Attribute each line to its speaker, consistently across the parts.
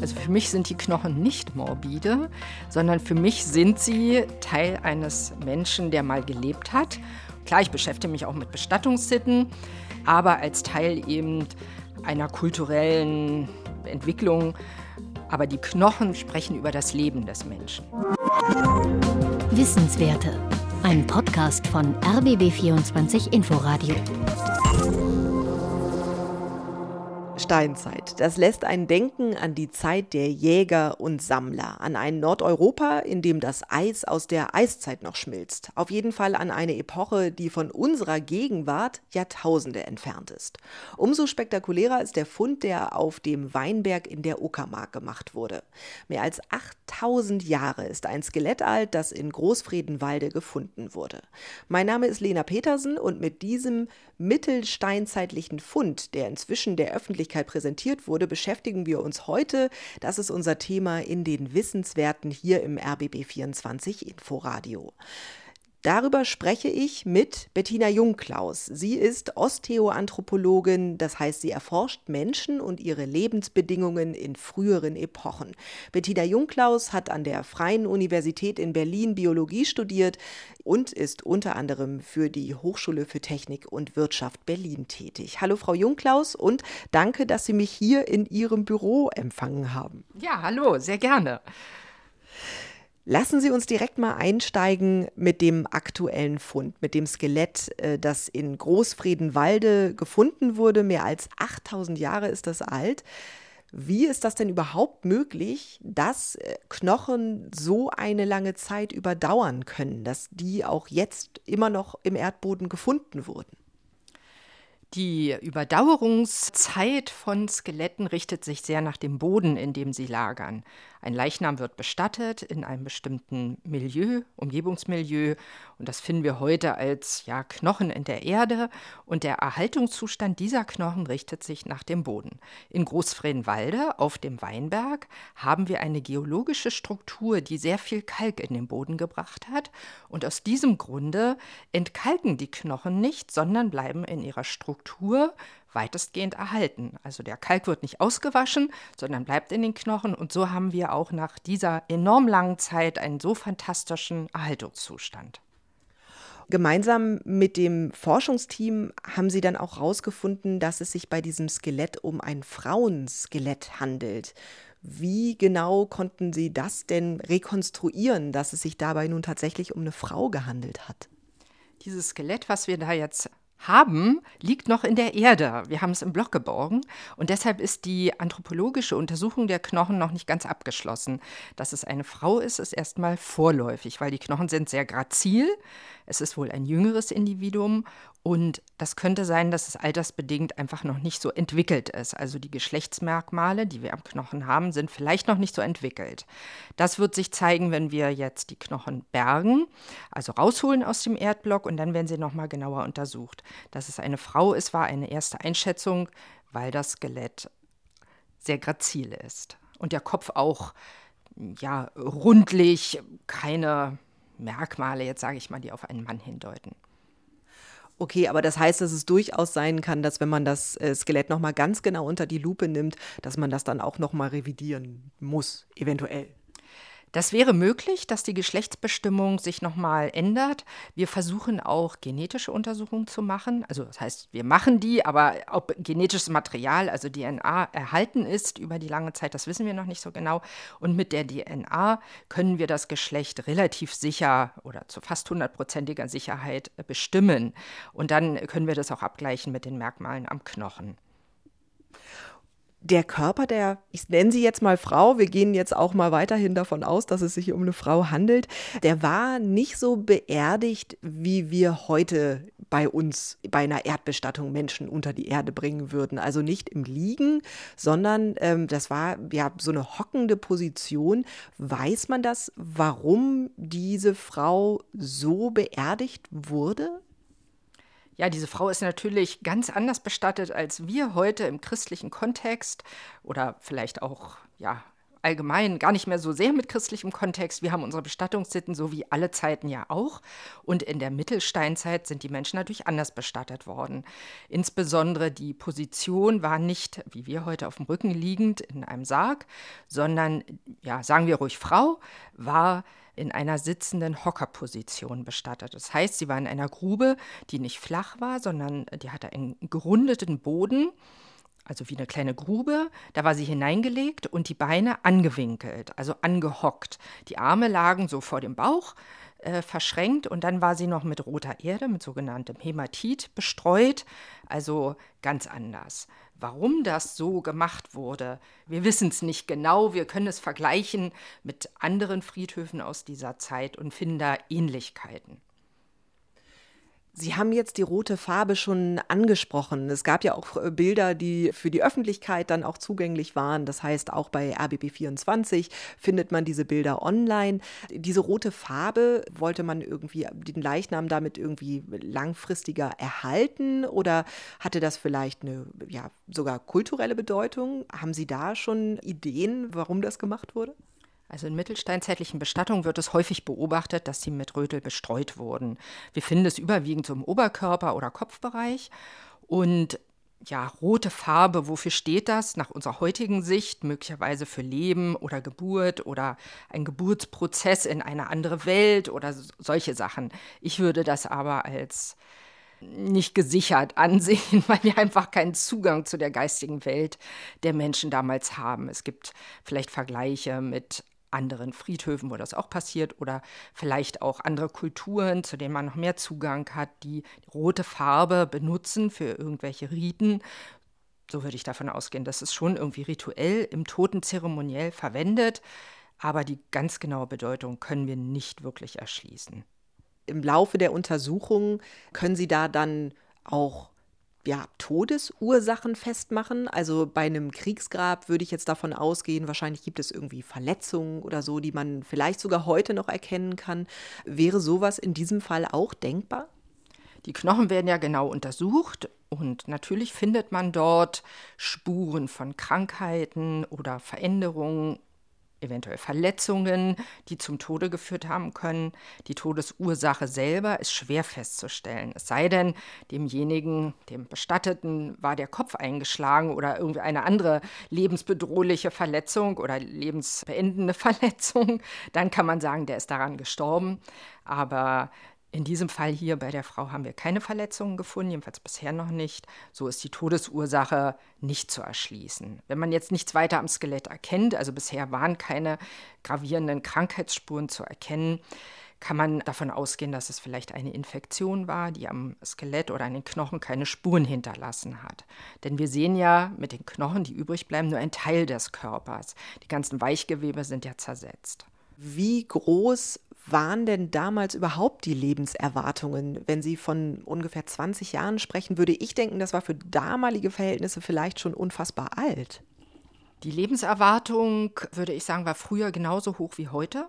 Speaker 1: Also für mich sind die Knochen nicht morbide, sondern für mich sind sie Teil eines Menschen, der mal gelebt hat. Klar, ich beschäftige mich auch mit Bestattungssitten, aber als Teil eben einer kulturellen Entwicklung. Aber die Knochen sprechen über das Leben des Menschen.
Speaker 2: Wissenswerte. Ein Podcast von RBB24 Inforadio.
Speaker 3: Steinzeit. Das lässt einen denken an die Zeit der Jäger und Sammler, an ein Nordeuropa, in dem das Eis aus der Eiszeit noch schmilzt. Auf jeden Fall an eine Epoche, die von unserer Gegenwart Jahrtausende entfernt ist. Umso spektakulärer ist der Fund, der auf dem Weinberg in der Uckermark gemacht wurde. Mehr als 8000 Jahre ist ein Skelett alt, das in Großfredenwalde gefunden wurde. Mein Name ist Lena Petersen und mit diesem mittelsteinzeitlichen Fund, der inzwischen der Öffentlichkeit präsentiert wurde, beschäftigen wir uns heute. Das ist unser Thema in den Wissenswerten hier im RBB24 Inforadio. Darüber spreche ich mit Bettina Jungklaus. Sie ist Osteoanthropologin, das heißt, sie erforscht Menschen und ihre Lebensbedingungen in früheren Epochen. Bettina Jungklaus hat an der Freien Universität in Berlin Biologie studiert und ist unter anderem für die Hochschule für Technik und Wirtschaft Berlin tätig. Hallo Frau Jungklaus und danke, dass Sie mich hier in Ihrem Büro empfangen haben.
Speaker 1: Ja, hallo, sehr gerne.
Speaker 3: Lassen Sie uns direkt mal einsteigen mit dem aktuellen Fund, mit dem Skelett, äh, das in Großfredenwalde gefunden wurde. Mehr als 8000 Jahre ist das alt. Wie ist das denn überhaupt möglich, dass äh, Knochen so eine lange Zeit überdauern können, dass die auch jetzt immer noch im Erdboden gefunden wurden?
Speaker 1: Die Überdauerungszeit von Skeletten richtet sich sehr nach dem Boden, in dem sie lagern. Ein Leichnam wird bestattet in einem bestimmten Milieu, Umgebungsmilieu, und das finden wir heute als ja, Knochen in der Erde. Und der Erhaltungszustand dieser Knochen richtet sich nach dem Boden. In Großfredenwalde auf dem Weinberg haben wir eine geologische Struktur, die sehr viel Kalk in den Boden gebracht hat. Und aus diesem Grunde entkalken die Knochen nicht, sondern bleiben in ihrer Struktur weitestgehend erhalten. Also der Kalk wird nicht ausgewaschen, sondern bleibt in den Knochen und so haben wir auch nach dieser enorm langen Zeit einen so fantastischen Erhaltungszustand.
Speaker 3: Gemeinsam mit dem Forschungsteam haben Sie dann auch herausgefunden, dass es sich bei diesem Skelett um ein Frauenskelett handelt. Wie genau konnten Sie das denn rekonstruieren, dass es sich dabei nun tatsächlich um eine Frau gehandelt hat?
Speaker 1: Dieses Skelett, was wir da jetzt haben, liegt noch in der Erde. Wir haben es im Block geborgen und deshalb ist die anthropologische Untersuchung der Knochen noch nicht ganz abgeschlossen. Dass es eine Frau ist, ist erstmal vorläufig, weil die Knochen sind sehr grazil. Es ist wohl ein jüngeres Individuum und das könnte sein, dass es altersbedingt einfach noch nicht so entwickelt ist. Also die Geschlechtsmerkmale, die wir am Knochen haben, sind vielleicht noch nicht so entwickelt. Das wird sich zeigen, wenn wir jetzt die Knochen bergen, also rausholen aus dem Erdblock und dann werden sie nochmal genauer untersucht. Dass es eine Frau ist, war eine erste Einschätzung, weil das Skelett sehr grazil ist. Und der Kopf auch ja, rundlich, keine Merkmale, jetzt sage ich mal, die auf einen Mann hindeuten.
Speaker 3: Okay, aber das heißt, dass es durchaus sein kann, dass wenn man das äh, Skelett nochmal ganz genau unter die Lupe nimmt, dass man das dann auch nochmal revidieren muss, eventuell.
Speaker 1: Das wäre möglich, dass die Geschlechtsbestimmung sich nochmal ändert. Wir versuchen auch genetische Untersuchungen zu machen. Also das heißt, wir machen die, aber ob genetisches Material, also DNA, erhalten ist über die lange Zeit, das wissen wir noch nicht so genau. Und mit der DNA können wir das Geschlecht relativ sicher oder zu fast hundertprozentiger Sicherheit bestimmen. Und dann können wir das auch abgleichen mit den Merkmalen am Knochen
Speaker 3: der Körper der, ich nenne sie jetzt mal Frau, wir gehen jetzt auch mal weiterhin davon aus, dass es sich um eine Frau handelt, der war nicht so beerdigt, wie wir heute bei uns bei einer Erdbestattung Menschen unter die Erde bringen würden. Also nicht im Liegen, sondern ähm, das war ja so eine hockende Position. Weiß man das, warum diese Frau so beerdigt wurde?
Speaker 1: Ja, diese Frau ist natürlich ganz anders bestattet als wir heute im christlichen Kontext oder vielleicht auch ja allgemein gar nicht mehr so sehr mit christlichem Kontext. Wir haben unsere Bestattungssitten, so wie alle Zeiten ja auch. Und in der Mittelsteinzeit sind die Menschen natürlich anders bestattet worden. Insbesondere die Position war nicht, wie wir heute auf dem Rücken liegend in einem Sarg, sondern, ja, sagen wir ruhig Frau, war in einer sitzenden Hockerposition bestattet. Das heißt, sie war in einer Grube, die nicht flach war, sondern die hatte einen gerundeten Boden also wie eine kleine Grube. Da war sie hineingelegt und die Beine angewinkelt, also angehockt. Die Arme lagen so vor dem Bauch äh, verschränkt und dann war sie noch mit roter Erde, mit sogenanntem Hämatit bestreut, also ganz anders. Warum das so gemacht wurde, wir wissen es nicht genau. Wir können es vergleichen mit anderen Friedhöfen aus dieser Zeit und finden da Ähnlichkeiten.
Speaker 3: Sie haben jetzt die rote Farbe schon angesprochen. Es gab ja auch äh, Bilder, die für die Öffentlichkeit dann auch zugänglich waren. Das heißt, auch bei RBB24 findet man diese Bilder online. Diese rote Farbe, wollte man irgendwie den Leichnam damit irgendwie langfristiger erhalten oder hatte das vielleicht eine, ja, sogar kulturelle Bedeutung? Haben Sie da schon Ideen, warum das gemacht wurde?
Speaker 1: Also in mittelsteinzeitlichen Bestattungen wird es häufig beobachtet, dass sie mit Rötel bestreut wurden. Wir finden es überwiegend so im Oberkörper- oder Kopfbereich. Und ja, rote Farbe, wofür steht das? Nach unserer heutigen Sicht möglicherweise für Leben oder Geburt oder ein Geburtsprozess in eine andere Welt oder solche Sachen. Ich würde das aber als nicht gesichert ansehen, weil wir einfach keinen Zugang zu der geistigen Welt der Menschen damals haben. Es gibt vielleicht Vergleiche mit anderen Friedhöfen, wo das auch passiert, oder vielleicht auch andere Kulturen, zu denen man noch mehr Zugang hat, die rote Farbe benutzen für irgendwelche Riten. So würde ich davon ausgehen, dass es schon irgendwie rituell im Totenzeremoniell verwendet, aber die ganz genaue Bedeutung können wir nicht wirklich erschließen.
Speaker 3: Im Laufe der Untersuchung können Sie da dann auch ja, Todesursachen festmachen. Also bei einem Kriegsgrab würde ich jetzt davon ausgehen, wahrscheinlich gibt es irgendwie Verletzungen oder so, die man vielleicht sogar heute noch erkennen kann. Wäre sowas in diesem Fall auch denkbar?
Speaker 1: Die Knochen werden ja genau untersucht und natürlich findet man dort Spuren von Krankheiten oder Veränderungen eventuell Verletzungen, die zum Tode geführt haben können. Die Todesursache selber ist schwer festzustellen. Es sei denn, demjenigen, dem Bestatteten, war der Kopf eingeschlagen oder irgendwie eine andere lebensbedrohliche Verletzung oder lebensbeendende Verletzung. Dann kann man sagen, der ist daran gestorben. Aber in diesem Fall hier bei der Frau haben wir keine Verletzungen gefunden, jedenfalls bisher noch nicht. So ist die Todesursache nicht zu erschließen. Wenn man jetzt nichts weiter am Skelett erkennt, also bisher waren keine gravierenden Krankheitsspuren zu erkennen, kann man davon ausgehen, dass es vielleicht eine Infektion war, die am Skelett oder an den Knochen keine Spuren hinterlassen hat. Denn wir sehen ja mit den Knochen, die übrig bleiben, nur ein Teil des Körpers. Die ganzen Weichgewebe sind ja zersetzt.
Speaker 3: Wie groß waren denn damals überhaupt die Lebenserwartungen? Wenn Sie von ungefähr 20 Jahren sprechen, würde ich denken, das war für damalige Verhältnisse vielleicht schon unfassbar alt.
Speaker 1: Die Lebenserwartung, würde ich sagen, war früher genauso hoch wie heute.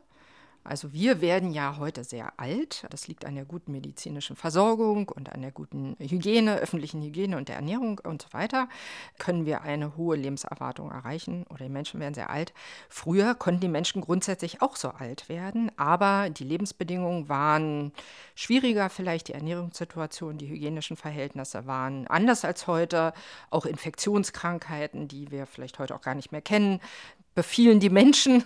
Speaker 1: Also wir werden ja heute sehr alt. Das liegt an der guten medizinischen Versorgung und an der guten Hygiene, öffentlichen Hygiene und der Ernährung und so weiter. Können wir eine hohe Lebenserwartung erreichen oder die Menschen werden sehr alt. Früher konnten die Menschen grundsätzlich auch so alt werden, aber die Lebensbedingungen waren schwieriger, vielleicht die Ernährungssituation, die hygienischen Verhältnisse waren anders als heute. Auch Infektionskrankheiten, die wir vielleicht heute auch gar nicht mehr kennen, befielen die Menschen.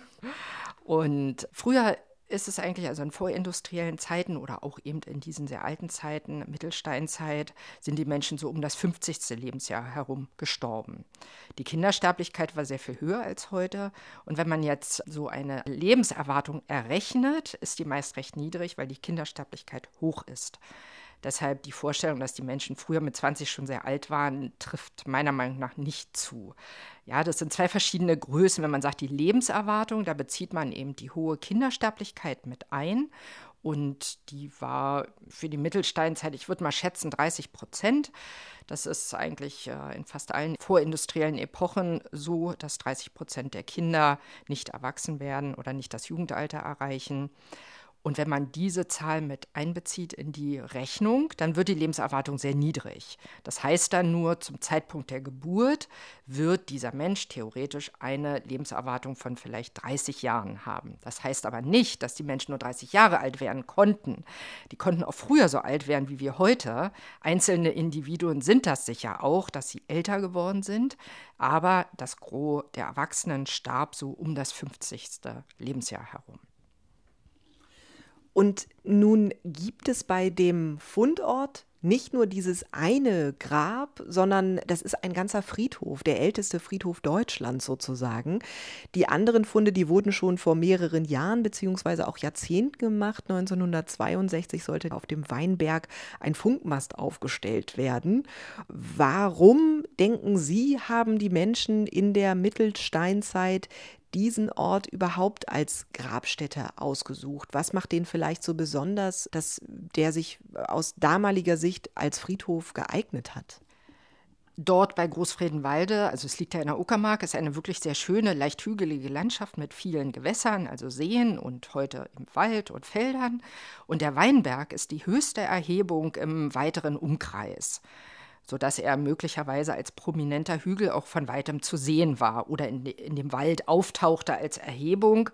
Speaker 1: Und früher ist es eigentlich, also in vorindustriellen Zeiten oder auch eben in diesen sehr alten Zeiten, Mittelsteinzeit, sind die Menschen so um das 50. Lebensjahr herum gestorben. Die Kindersterblichkeit war sehr viel höher als heute. Und wenn man jetzt so eine Lebenserwartung errechnet, ist die meist recht niedrig, weil die Kindersterblichkeit hoch ist. Deshalb die Vorstellung, dass die Menschen früher mit 20 schon sehr alt waren, trifft meiner Meinung nach nicht zu. Ja, das sind zwei verschiedene Größen. Wenn man sagt, die Lebenserwartung, da bezieht man eben die hohe Kindersterblichkeit mit ein. Und die war für die Mittelsteinzeit, ich würde mal schätzen, 30 Prozent. Das ist eigentlich äh, in fast allen vorindustriellen Epochen so, dass 30 Prozent der Kinder nicht erwachsen werden oder nicht das Jugendalter erreichen. Und wenn man diese Zahl mit einbezieht in die Rechnung, dann wird die Lebenserwartung sehr niedrig. Das heißt dann nur, zum Zeitpunkt der Geburt wird dieser Mensch theoretisch eine Lebenserwartung von vielleicht 30 Jahren haben. Das heißt aber nicht, dass die Menschen nur 30 Jahre alt werden konnten. Die konnten auch früher so alt werden wie wir heute. Einzelne Individuen sind das sicher auch, dass sie älter geworden sind. Aber das Gros der Erwachsenen starb so um das 50. Lebensjahr herum.
Speaker 3: Und nun gibt es bei dem Fundort nicht nur dieses eine Grab, sondern das ist ein ganzer Friedhof, der älteste Friedhof Deutschlands sozusagen. Die anderen Funde, die wurden schon vor mehreren Jahren beziehungsweise auch Jahrzehnten gemacht. 1962 sollte auf dem Weinberg ein Funkmast aufgestellt werden. Warum, denken Sie, haben die Menschen in der Mittelsteinzeit diesen Ort überhaupt als Grabstätte ausgesucht? Was macht den vielleicht so besonders, dass der sich aus damaliger Sicht als Friedhof geeignet hat?
Speaker 1: Dort bei Großfredenwalde, also es liegt ja in der Uckermark, ist eine wirklich sehr schöne, leicht hügelige Landschaft mit vielen Gewässern, also Seen und heute im Wald und Feldern. Und der Weinberg ist die höchste Erhebung im weiteren Umkreis sodass er möglicherweise als prominenter Hügel auch von weitem zu sehen war oder in, in dem Wald auftauchte als Erhebung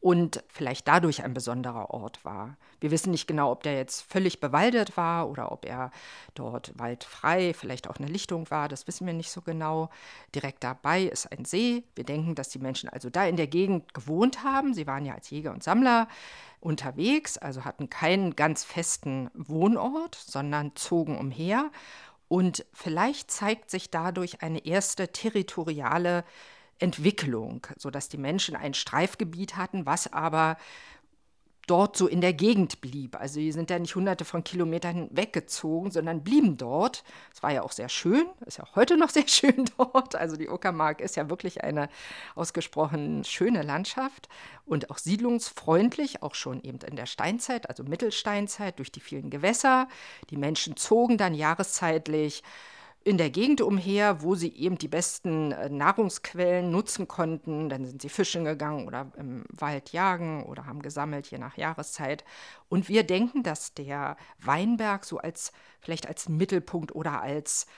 Speaker 1: und vielleicht dadurch ein besonderer Ort war. Wir wissen nicht genau, ob der jetzt völlig bewaldet war oder ob er dort waldfrei, vielleicht auch eine Lichtung war, das wissen wir nicht so genau. Direkt dabei ist ein See. Wir denken, dass die Menschen also da in der Gegend gewohnt haben. Sie waren ja als Jäger und Sammler unterwegs, also hatten keinen ganz festen Wohnort, sondern zogen umher und vielleicht zeigt sich dadurch eine erste territoriale Entwicklung, sodass die Menschen ein Streifgebiet hatten, was aber dort so in der Gegend blieb. Also die sind ja nicht hunderte von Kilometern weggezogen, sondern blieben dort. Es war ja auch sehr schön, ist ja auch heute noch sehr schön dort. Also die Uckermark ist ja wirklich eine ausgesprochen schöne Landschaft und auch siedlungsfreundlich, auch schon eben in der Steinzeit, also Mittelsteinzeit, durch die vielen Gewässer. Die Menschen zogen dann jahreszeitlich in der Gegend umher, wo sie eben die besten äh, Nahrungsquellen nutzen konnten. Dann sind sie fischen gegangen oder im Wald jagen oder haben gesammelt, je nach Jahreszeit. Und wir denken, dass der Weinberg so als vielleicht als Mittelpunkt oder als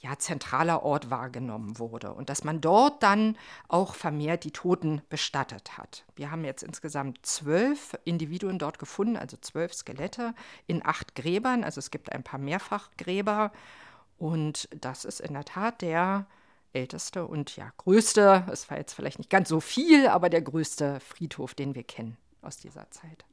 Speaker 1: ja, zentraler Ort wahrgenommen wurde und dass man dort dann auch vermehrt die Toten bestattet hat. Wir haben jetzt insgesamt zwölf Individuen dort gefunden, also zwölf Skelette in acht Gräbern. Also es gibt ein paar Mehrfachgräber und das ist in der Tat der älteste und ja größte, es war jetzt vielleicht nicht ganz so viel, aber der größte Friedhof, den wir kennen aus dieser Zeit.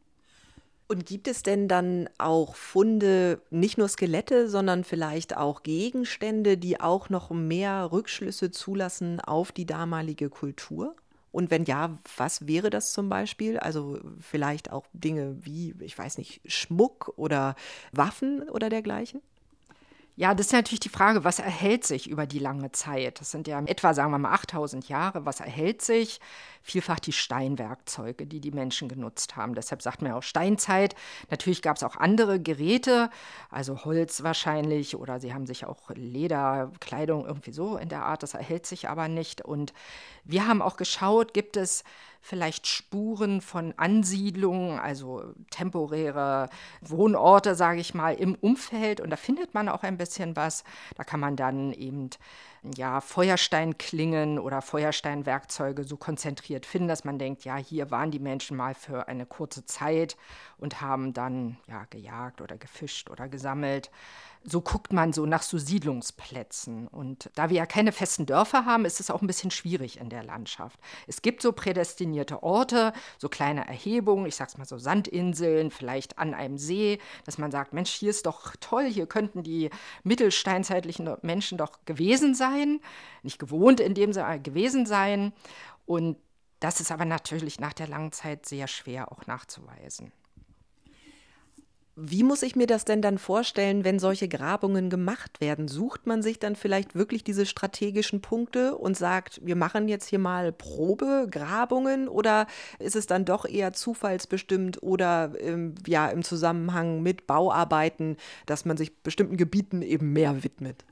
Speaker 3: Und gibt es denn dann auch Funde, nicht nur Skelette, sondern vielleicht auch Gegenstände, die auch noch mehr Rückschlüsse zulassen auf die damalige Kultur? Und wenn ja, was wäre das zum Beispiel? Also vielleicht auch Dinge wie, ich weiß nicht, Schmuck oder Waffen oder dergleichen?
Speaker 1: Ja, das ist natürlich die Frage, was erhält sich über die lange Zeit? Das sind ja etwa, sagen wir mal, 8000 Jahre. Was erhält sich? Vielfach die Steinwerkzeuge, die die Menschen genutzt haben. Deshalb sagt man ja auch Steinzeit. Natürlich gab es auch andere Geräte, also Holz wahrscheinlich, oder sie haben sich auch Leder, Kleidung irgendwie so in der Art. Das erhält sich aber nicht. Und wir haben auch geschaut, gibt es vielleicht Spuren von Ansiedlungen, also temporäre Wohnorte, sage ich mal, im Umfeld. Und da findet man auch ein bisschen was. Da kann man dann eben ja, Feuersteinklingen oder Feuersteinwerkzeuge so konzentriert finden, dass man denkt, ja, hier waren die Menschen mal für eine kurze Zeit und haben dann ja gejagt oder gefischt oder gesammelt so guckt man so nach so Siedlungsplätzen. Und da wir ja keine festen Dörfer haben, ist es auch ein bisschen schwierig in der Landschaft. Es gibt so prädestinierte Orte, so kleine Erhebungen, ich sag's mal so Sandinseln, vielleicht an einem See, dass man sagt, Mensch, hier ist doch toll, hier könnten die mittelsteinzeitlichen Menschen doch gewesen sein, nicht gewohnt in dem Sinne, gewesen sein. Und das ist aber natürlich nach der langen Zeit sehr schwer auch nachzuweisen.
Speaker 3: Wie muss ich mir das denn dann vorstellen, wenn solche Grabungen gemacht werden? Sucht man sich dann vielleicht wirklich diese strategischen Punkte und sagt, wir machen jetzt hier mal Probegrabungen oder ist es dann doch eher zufallsbestimmt oder ähm, ja im Zusammenhang mit Bauarbeiten, dass man sich bestimmten Gebieten eben mehr widmet?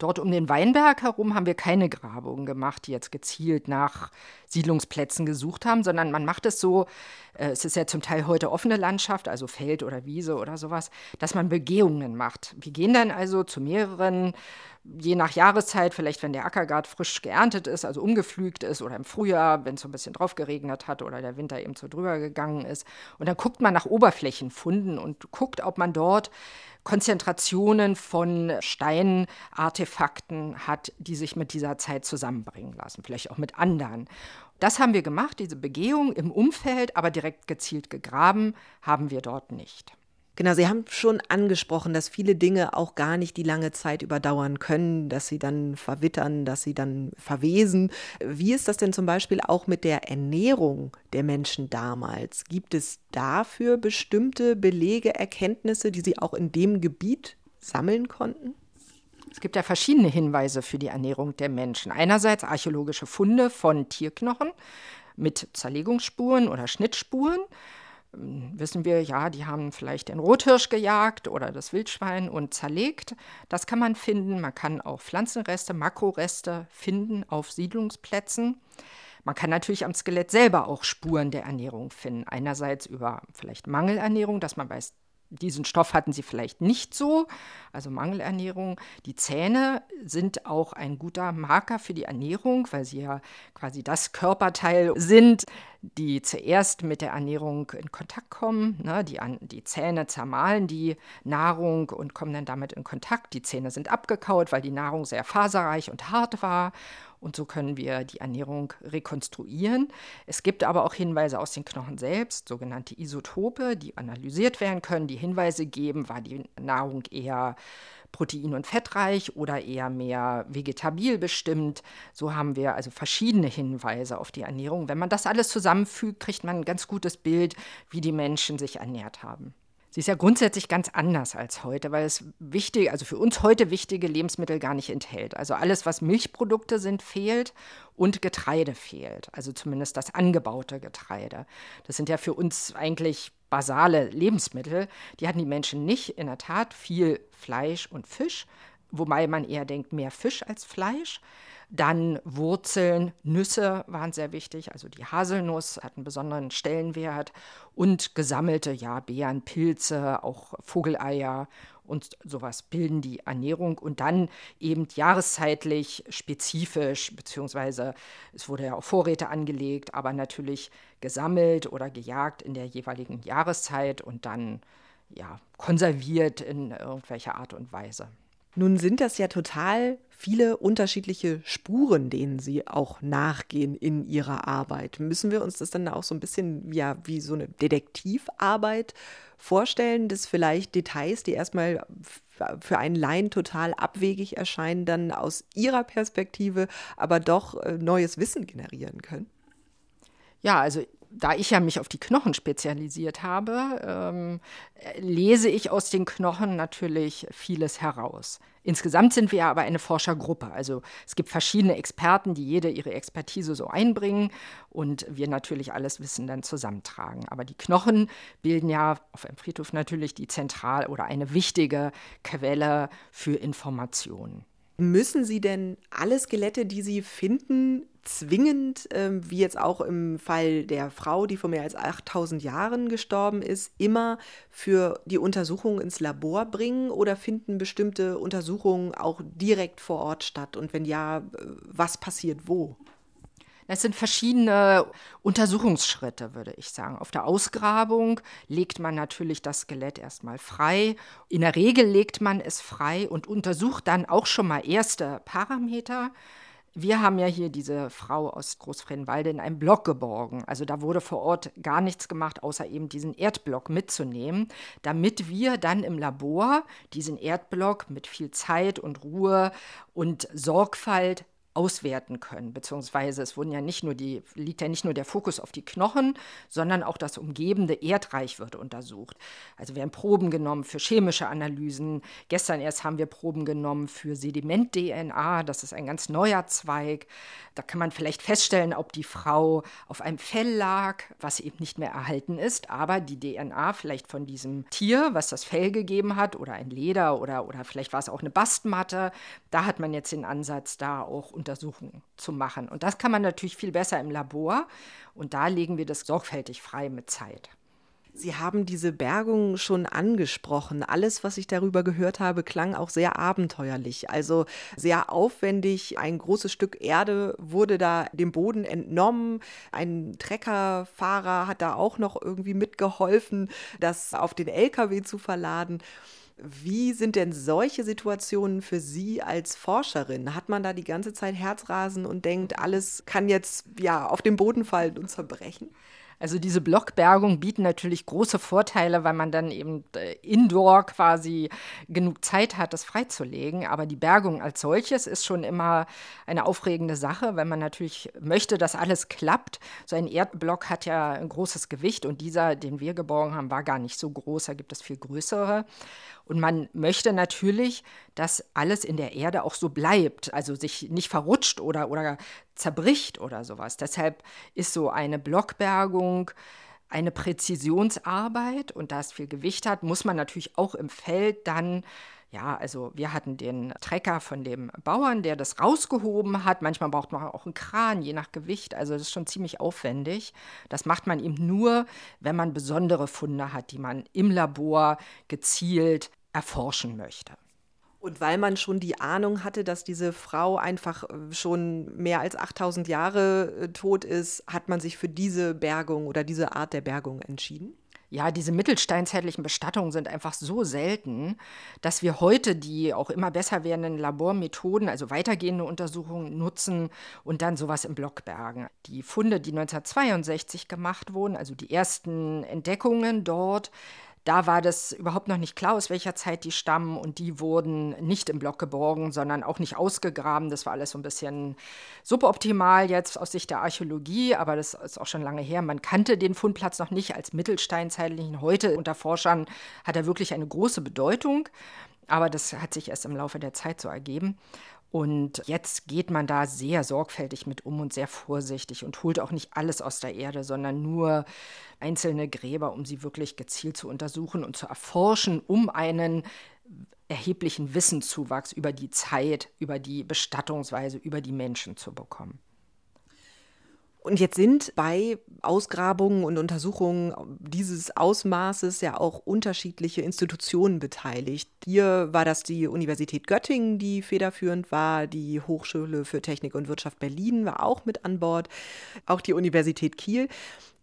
Speaker 1: Dort um den Weinberg herum haben wir keine Grabungen gemacht, die jetzt gezielt nach Siedlungsplätzen gesucht haben, sondern man macht es so, äh, es ist ja zum Teil heute offene Landschaft, also Feld oder Wiese oder sowas, dass man Begehungen macht. Wir gehen dann also zu mehreren, je nach Jahreszeit, vielleicht wenn der Acker gerade frisch geerntet ist, also umgepflügt ist oder im Frühjahr, wenn es so ein bisschen drauf geregnet hat oder der Winter eben so drüber gegangen ist. Und dann guckt man nach Oberflächenfunden und guckt, ob man dort Konzentrationen von Steinartefakten hat, die sich mit dieser Zeit zusammenbringen lassen, vielleicht auch mit anderen. Das haben wir gemacht, diese Begehung im Umfeld, aber direkt gezielt gegraben haben wir dort nicht.
Speaker 3: Genau, Sie haben schon angesprochen, dass viele Dinge auch gar nicht die lange Zeit überdauern können, dass sie dann verwittern, dass sie dann verwesen. Wie ist das denn zum Beispiel auch mit der Ernährung der Menschen damals? Gibt es dafür bestimmte Belege, Erkenntnisse, die Sie auch in dem Gebiet sammeln konnten?
Speaker 1: Es gibt ja verschiedene Hinweise für die Ernährung der Menschen. Einerseits archäologische Funde von Tierknochen mit Zerlegungsspuren oder Schnittspuren wissen wir, ja, die haben vielleicht den Rothirsch gejagt oder das Wildschwein und zerlegt. Das kann man finden. Man kann auch Pflanzenreste, Makroreste finden auf Siedlungsplätzen. Man kann natürlich am Skelett selber auch Spuren der Ernährung finden. Einerseits über vielleicht Mangelernährung, dass man weiß, diesen Stoff hatten sie vielleicht nicht so, also Mangelernährung. Die Zähne sind auch ein guter Marker für die Ernährung, weil sie ja quasi das Körperteil sind, die zuerst mit der Ernährung in Kontakt kommen. Ne? Die, die Zähne zermahlen die Nahrung und kommen dann damit in Kontakt. Die Zähne sind abgekaut, weil die Nahrung sehr faserreich und hart war. Und so können wir die Ernährung rekonstruieren. Es gibt aber auch Hinweise aus den Knochen selbst, sogenannte Isotope, die analysiert werden können, die Hinweise geben, war die Nahrung eher protein- und fettreich oder eher mehr vegetabil bestimmt. So haben wir also verschiedene Hinweise auf die Ernährung. Wenn man das alles zusammenfügt, kriegt man ein ganz gutes Bild, wie die Menschen sich ernährt haben. Sie ist ja grundsätzlich ganz anders als heute, weil es wichtig, also für uns heute wichtige Lebensmittel gar nicht enthält. Also alles, was Milchprodukte sind, fehlt und Getreide fehlt. Also zumindest das angebaute Getreide. Das sind ja für uns eigentlich basale Lebensmittel. Die hatten die Menschen nicht. In der Tat viel Fleisch und Fisch, wobei man eher denkt, mehr Fisch als Fleisch. Dann Wurzeln, Nüsse waren sehr wichtig, also die Haselnuss hat einen besonderen Stellenwert. Und gesammelte, ja, Beeren, Pilze, auch Vogeleier und sowas bilden die Ernährung. Und dann eben jahreszeitlich spezifisch, beziehungsweise es wurde ja auch Vorräte angelegt, aber natürlich gesammelt oder gejagt in der jeweiligen Jahreszeit und dann ja, konserviert in irgendwelcher Art und Weise.
Speaker 3: Nun sind das ja total viele unterschiedliche Spuren, denen Sie auch nachgehen in Ihrer Arbeit. Müssen wir uns das dann auch so ein bisschen ja wie so eine Detektivarbeit vorstellen, dass vielleicht Details, die erstmal für einen Laien total abwegig erscheinen, dann aus Ihrer Perspektive aber doch äh, neues Wissen generieren können?
Speaker 1: Ja, also da ich ja mich auf die Knochen spezialisiert habe, ähm, lese ich aus den Knochen natürlich vieles heraus. Insgesamt sind wir aber eine Forschergruppe. Also es gibt verschiedene Experten, die jede ihre Expertise so einbringen und wir natürlich alles Wissen dann zusammentragen. Aber die Knochen bilden ja auf einem Friedhof natürlich die zentral oder eine wichtige Quelle für Informationen.
Speaker 3: Müssen Sie denn alle Skelette, die Sie finden, zwingend, ähm, wie jetzt auch im Fall der Frau, die vor mehr als 8000 Jahren gestorben ist, immer für die Untersuchung ins Labor bringen oder finden bestimmte Untersuchungen auch direkt vor Ort statt? Und wenn ja, äh, was passiert wo?
Speaker 1: Es sind verschiedene Untersuchungsschritte, würde ich sagen. Auf der Ausgrabung legt man natürlich das Skelett erstmal frei. In der Regel legt man es frei und untersucht dann auch schon mal erste Parameter. Wir haben ja hier diese Frau aus Großfredenwalde in einem Block geborgen. Also da wurde vor Ort gar nichts gemacht, außer eben diesen Erdblock mitzunehmen, damit wir dann im Labor diesen Erdblock mit viel Zeit und Ruhe und Sorgfalt auswerten können, beziehungsweise es wurden ja nicht nur die, liegt ja nicht nur der Fokus auf die Knochen, sondern auch das umgebende Erdreich wird untersucht. Also werden Proben genommen für chemische Analysen. Gestern erst haben wir Proben genommen für Sediment-DNA, das ist ein ganz neuer Zweig. Da kann man vielleicht feststellen, ob die Frau auf einem Fell lag, was eben nicht mehr erhalten ist, aber die DNA vielleicht von diesem Tier, was das Fell gegeben hat, oder ein Leder oder, oder vielleicht war es auch eine Bastmatte, da hat man jetzt den Ansatz, da auch Untersuchungen zu machen. Und das kann man natürlich viel besser im Labor. Und da legen wir das sorgfältig frei mit Zeit.
Speaker 3: Sie haben diese Bergung schon angesprochen. Alles, was ich darüber gehört habe, klang auch sehr abenteuerlich, also sehr aufwendig. Ein großes Stück Erde wurde da dem Boden entnommen. Ein Treckerfahrer hat da auch noch irgendwie mitgeholfen, das auf den LKW zu verladen. Wie sind denn solche Situationen für Sie als Forscherin? Hat man da die ganze Zeit Herzrasen und denkt, alles kann jetzt ja auf den Boden fallen und zerbrechen?
Speaker 1: Also diese Blockbergung bieten natürlich große Vorteile, weil man dann eben äh, indoor quasi genug Zeit hat, das freizulegen. Aber die Bergung als solches ist schon immer eine aufregende Sache, weil man natürlich möchte, dass alles klappt. So ein Erdblock hat ja ein großes Gewicht und dieser, den wir geborgen haben, war gar nicht so groß. Da gibt es viel größere. Und man möchte natürlich, dass alles in der Erde auch so bleibt, also sich nicht verrutscht oder, oder zerbricht oder sowas. Deshalb ist so eine Blockbergung eine Präzisionsarbeit und da es viel Gewicht hat, muss man natürlich auch im Feld dann ja, also wir hatten den Trecker von dem Bauern, der das rausgehoben hat. Manchmal braucht man auch einen Kran, je nach Gewicht. Also das ist schon ziemlich aufwendig. Das macht man eben nur, wenn man besondere Funde hat, die man im Labor gezielt erforschen möchte.
Speaker 3: Und weil man schon die Ahnung hatte, dass diese Frau einfach äh, schon mehr als 8000 Jahre äh, tot ist, hat man sich für diese Bergung oder diese Art der Bergung entschieden?
Speaker 1: Ja, diese mittelsteinzeitlichen Bestattungen sind einfach so selten, dass wir heute die auch immer besser werdenden Labormethoden, also weitergehende Untersuchungen nutzen und dann sowas im Block bergen. Die Funde, die 1962 gemacht wurden, also die ersten Entdeckungen dort, da war das überhaupt noch nicht klar, aus welcher Zeit die stammen und die wurden nicht im Block geborgen, sondern auch nicht ausgegraben. Das war alles so ein bisschen suboptimal jetzt aus Sicht der Archäologie, aber das ist auch schon lange her. Man kannte den Fundplatz noch nicht als mittelsteinzeitlichen. Heute unter Forschern hat er wirklich eine große Bedeutung. Aber das hat sich erst im Laufe der Zeit so ergeben. Und jetzt geht man da sehr sorgfältig mit um und sehr vorsichtig und holt auch nicht alles aus der Erde, sondern nur einzelne Gräber, um sie wirklich gezielt zu untersuchen und zu erforschen, um einen erheblichen Wissenszuwachs über die Zeit, über die Bestattungsweise, über die Menschen zu bekommen.
Speaker 3: Und jetzt sind bei Ausgrabungen und Untersuchungen dieses Ausmaßes ja auch unterschiedliche Institutionen beteiligt. Hier war das die Universität Göttingen, die federführend war, die Hochschule für Technik und Wirtschaft Berlin war auch mit an Bord, auch die Universität Kiel.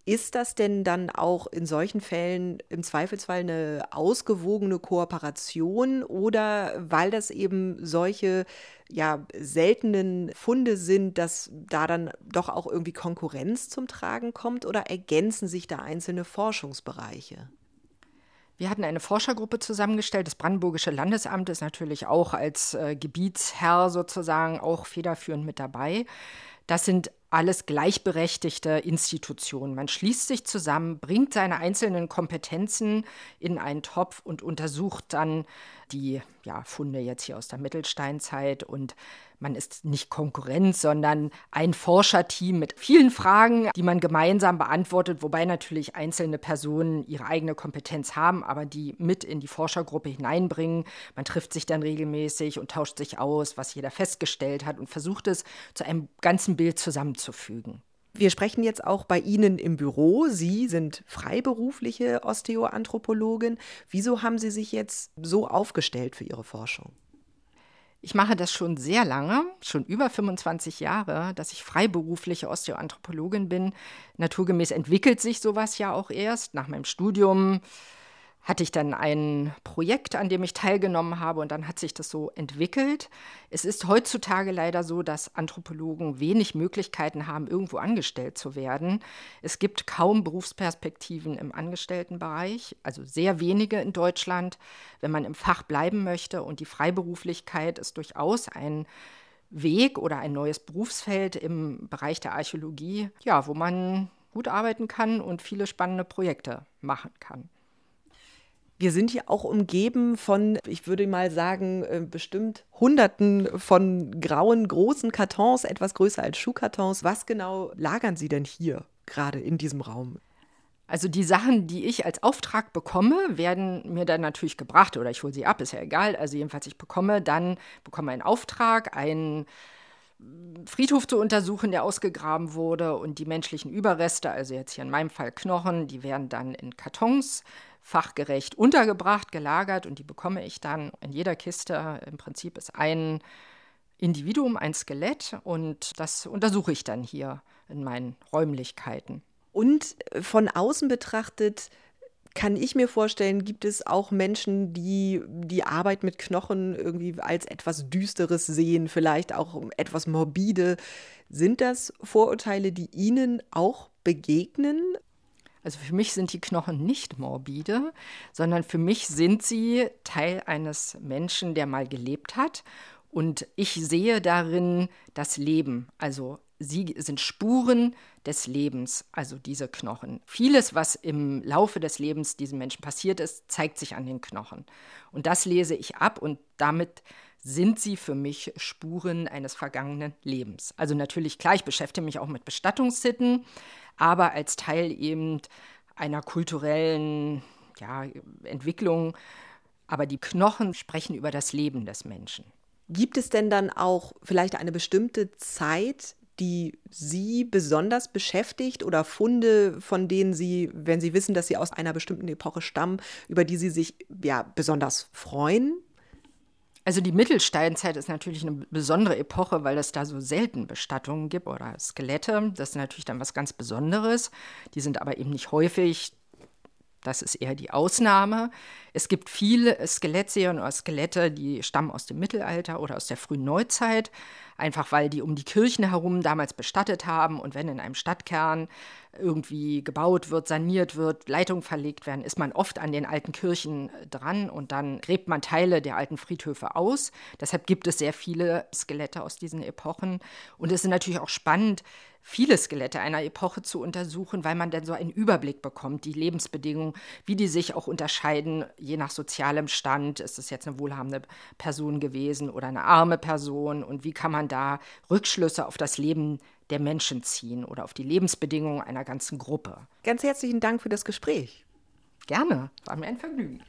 Speaker 3: Ist das denn dann auch in solchen Fällen im Zweifelsfall eine ausgewogene Kooperation oder weil das eben solche ja, seltenen Funde sind, dass da dann doch auch irgendwie Konkurrenz zum Tragen kommt oder ergänzen sich da einzelne Forschungsbereiche?
Speaker 1: Wir hatten eine Forschergruppe zusammengestellt. Das Brandenburgische Landesamt ist natürlich auch als äh, Gebietsherr sozusagen auch federführend mit dabei. Das sind alles gleichberechtigte Institutionen. Man schließt sich zusammen, bringt seine einzelnen Kompetenzen in einen Topf und untersucht dann die ja, Funde jetzt hier aus der Mittelsteinzeit und man ist nicht Konkurrenz, sondern ein Forscherteam mit vielen Fragen, die man gemeinsam beantwortet, wobei natürlich einzelne Personen ihre eigene Kompetenz haben, aber die mit in die Forschergruppe hineinbringen. Man trifft sich dann regelmäßig und tauscht sich aus, was jeder festgestellt hat und versucht es zu einem ganzen Bild zusammenzufügen.
Speaker 3: Wir sprechen jetzt auch bei Ihnen im Büro. Sie sind freiberufliche Osteoanthropologin. Wieso haben Sie sich jetzt so aufgestellt für Ihre Forschung?
Speaker 1: Ich mache das schon sehr lange, schon über 25 Jahre, dass ich freiberufliche Osteoanthropologin bin. Naturgemäß entwickelt sich sowas ja auch erst nach meinem Studium hatte ich dann ein Projekt, an dem ich teilgenommen habe und dann hat sich das so entwickelt. Es ist heutzutage leider so, dass Anthropologen wenig Möglichkeiten haben, irgendwo angestellt zu werden. Es gibt kaum Berufsperspektiven im Angestelltenbereich, also sehr wenige in Deutschland, wenn man im Fach bleiben möchte und die Freiberuflichkeit ist durchaus ein Weg oder ein neues Berufsfeld im Bereich der Archäologie, ja, wo man gut arbeiten kann und viele spannende Projekte machen kann.
Speaker 3: Wir sind hier auch umgeben von, ich würde mal sagen, äh, bestimmt Hunderten von grauen, großen Kartons, etwas größer als Schuhkartons. Was genau lagern Sie denn hier gerade in diesem Raum?
Speaker 1: Also die Sachen, die ich als Auftrag bekomme, werden mir dann natürlich gebracht oder ich hole sie ab, ist ja egal. Also jedenfalls ich bekomme dann bekomme einen Auftrag, einen Friedhof zu untersuchen, der ausgegraben wurde und die menschlichen Überreste, also jetzt hier in meinem Fall Knochen, die werden dann in Kartons fachgerecht untergebracht, gelagert und die bekomme ich dann in jeder Kiste. Im Prinzip ist ein Individuum, ein Skelett und das untersuche ich dann hier in meinen Räumlichkeiten.
Speaker 3: Und von außen betrachtet, kann ich mir vorstellen, gibt es auch Menschen, die die Arbeit mit Knochen irgendwie als etwas Düsteres sehen, vielleicht auch etwas morbide. Sind das Vorurteile, die Ihnen auch begegnen?
Speaker 1: Also für mich sind die Knochen nicht morbide, sondern für mich sind sie Teil eines Menschen, der mal gelebt hat. Und ich sehe darin das Leben. Also sie sind Spuren des Lebens, also diese Knochen. Vieles, was im Laufe des Lebens diesem Menschen passiert ist, zeigt sich an den Knochen. Und das lese ich ab und damit sind sie für mich Spuren eines vergangenen Lebens. Also natürlich klar, ich beschäftige mich auch mit Bestattungssitten, aber als Teil eben einer kulturellen ja, Entwicklung. Aber die Knochen sprechen über das Leben des Menschen.
Speaker 3: Gibt es denn dann auch vielleicht eine bestimmte Zeit, die Sie besonders beschäftigt oder Funde, von denen Sie, wenn Sie wissen, dass sie aus einer bestimmten Epoche stammen, über die Sie sich ja besonders freuen?
Speaker 1: Also die Mittelsteinzeit ist natürlich eine besondere Epoche, weil es da so selten Bestattungen gibt oder Skelette. Das ist natürlich dann was ganz Besonderes. Die sind aber eben nicht häufig. Das ist eher die Ausnahme. Es gibt viele Skelettserien oder Skelette, die stammen aus dem Mittelalter oder aus der frühen Neuzeit einfach weil die um die Kirchen herum damals bestattet haben. Und wenn in einem Stadtkern irgendwie gebaut wird, saniert wird, Leitungen verlegt werden, ist man oft an den alten Kirchen äh, dran und dann gräbt man Teile der alten Friedhöfe aus. Deshalb gibt es sehr viele Skelette aus diesen Epochen. Und es ist natürlich auch spannend, viele Skelette einer Epoche zu untersuchen, weil man dann so einen Überblick bekommt, die Lebensbedingungen, wie die sich auch unterscheiden, je nach sozialem Stand. Ist es jetzt eine wohlhabende Person gewesen oder eine arme Person? Und wie kann man da Rückschlüsse auf das Leben der Menschen ziehen oder auf die Lebensbedingungen einer ganzen Gruppe?
Speaker 3: Ganz herzlichen Dank für das Gespräch.
Speaker 1: Gerne, war mir ein Vergnügen.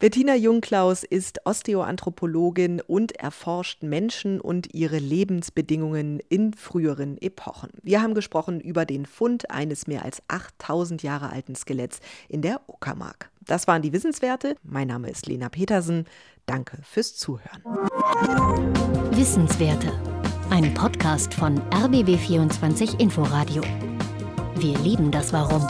Speaker 3: Bettina Jungklaus ist Osteoanthropologin und erforscht Menschen und ihre Lebensbedingungen in früheren Epochen. Wir haben gesprochen über den Fund eines mehr als 8000 Jahre alten Skeletts in der Uckermark. Das waren die Wissenswerte. Mein Name ist Lena Petersen. Danke fürs Zuhören.
Speaker 2: Wissenswerte. Ein Podcast von RBB24 Inforadio. Wir lieben das Warum.